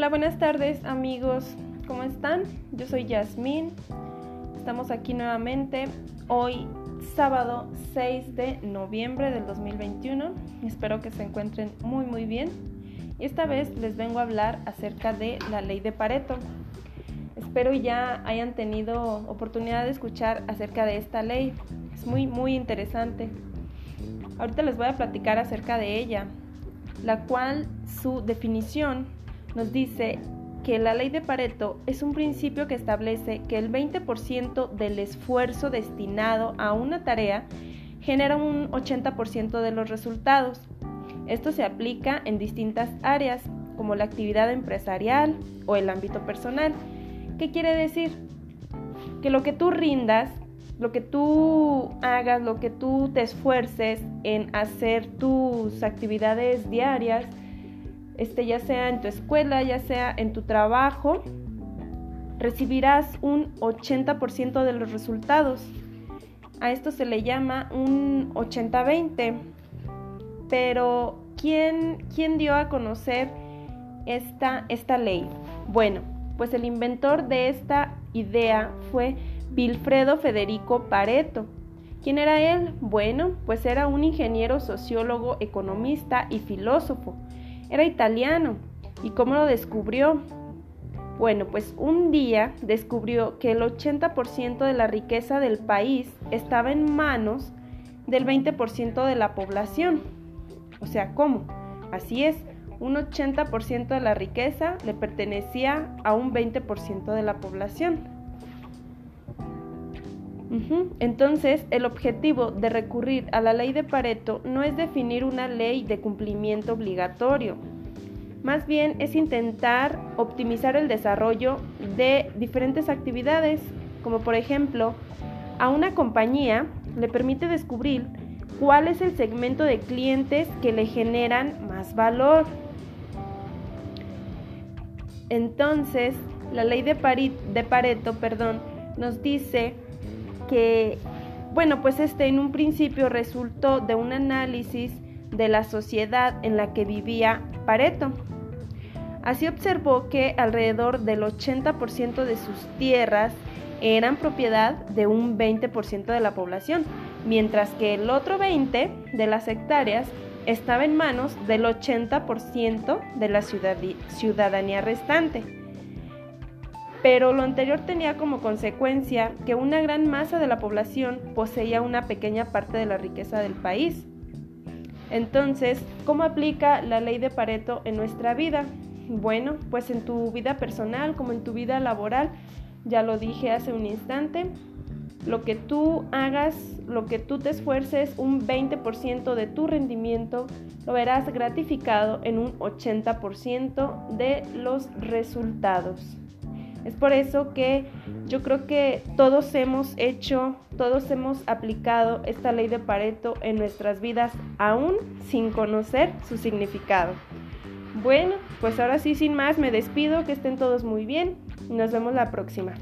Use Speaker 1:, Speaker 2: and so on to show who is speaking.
Speaker 1: Hola, buenas tardes amigos, ¿cómo están? Yo soy Yasmín, estamos aquí nuevamente hoy sábado 6 de noviembre del 2021, espero que se encuentren muy muy bien y esta vez les vengo a hablar acerca de la ley de Pareto. Espero ya hayan tenido oportunidad de escuchar acerca de esta ley, es muy muy interesante. Ahorita les voy a platicar acerca de ella, la cual su definición nos dice que la ley de Pareto es un principio que establece que el 20% del esfuerzo destinado a una tarea genera un 80% de los resultados. Esto se aplica en distintas áreas, como la actividad empresarial o el ámbito personal. ¿Qué quiere decir? Que lo que tú rindas, lo que tú hagas, lo que tú te esfuerces en hacer tus actividades diarias, este, ya sea en tu escuela, ya sea en tu trabajo, recibirás un 80% de los resultados. A esto se le llama un 80-20. Pero, ¿quién, ¿quién, dio a conocer esta, esta ley? Bueno, pues el inventor de esta idea fue Wilfredo Federico Pareto. ¿Quién era él? Bueno, pues era un ingeniero, sociólogo, economista y filósofo era italiano. ¿Y cómo lo descubrió? Bueno, pues un día descubrió que el 80% de la riqueza del país estaba en manos del 20% de la población. O sea, ¿cómo? Así es, un 80% de la riqueza le pertenecía a un 20% de la población. Entonces, el objetivo de recurrir a la ley de Pareto no es definir una ley de cumplimiento obligatorio, más bien es intentar optimizar el desarrollo de diferentes actividades, como por ejemplo, a una compañía le permite descubrir cuál es el segmento de clientes que le generan más valor. Entonces, la ley de, Pareto perdón, nos dice que, bueno, pues este en un principio resultó de un análisis de la sociedad en la que vivía Pareto. Así observó que alrededor del 80% de sus tierras eran propiedad de un 20% de la población, mientras que el otro 20% de las hectáreas estaba en manos del 80% de la ciudadanía restante. Pero lo anterior tenía como consecuencia que una gran masa de la población poseía una pequeña parte de la riqueza del país. Entonces, ¿cómo aplica la ley de Pareto en nuestra vida? Bueno, pues en tu vida personal como en tu vida laboral, ya lo dije hace un instante, lo que tú hagas, lo que tú te esfuerces, un 20% de tu rendimiento lo verás gratificado en un 80% de los resultados. Es por eso que yo creo que todos hemos hecho, todos hemos aplicado esta ley de Pareto en nuestras vidas aún sin conocer su significado. Bueno, pues ahora sí, sin más, me despido, que estén todos muy bien y nos vemos la próxima.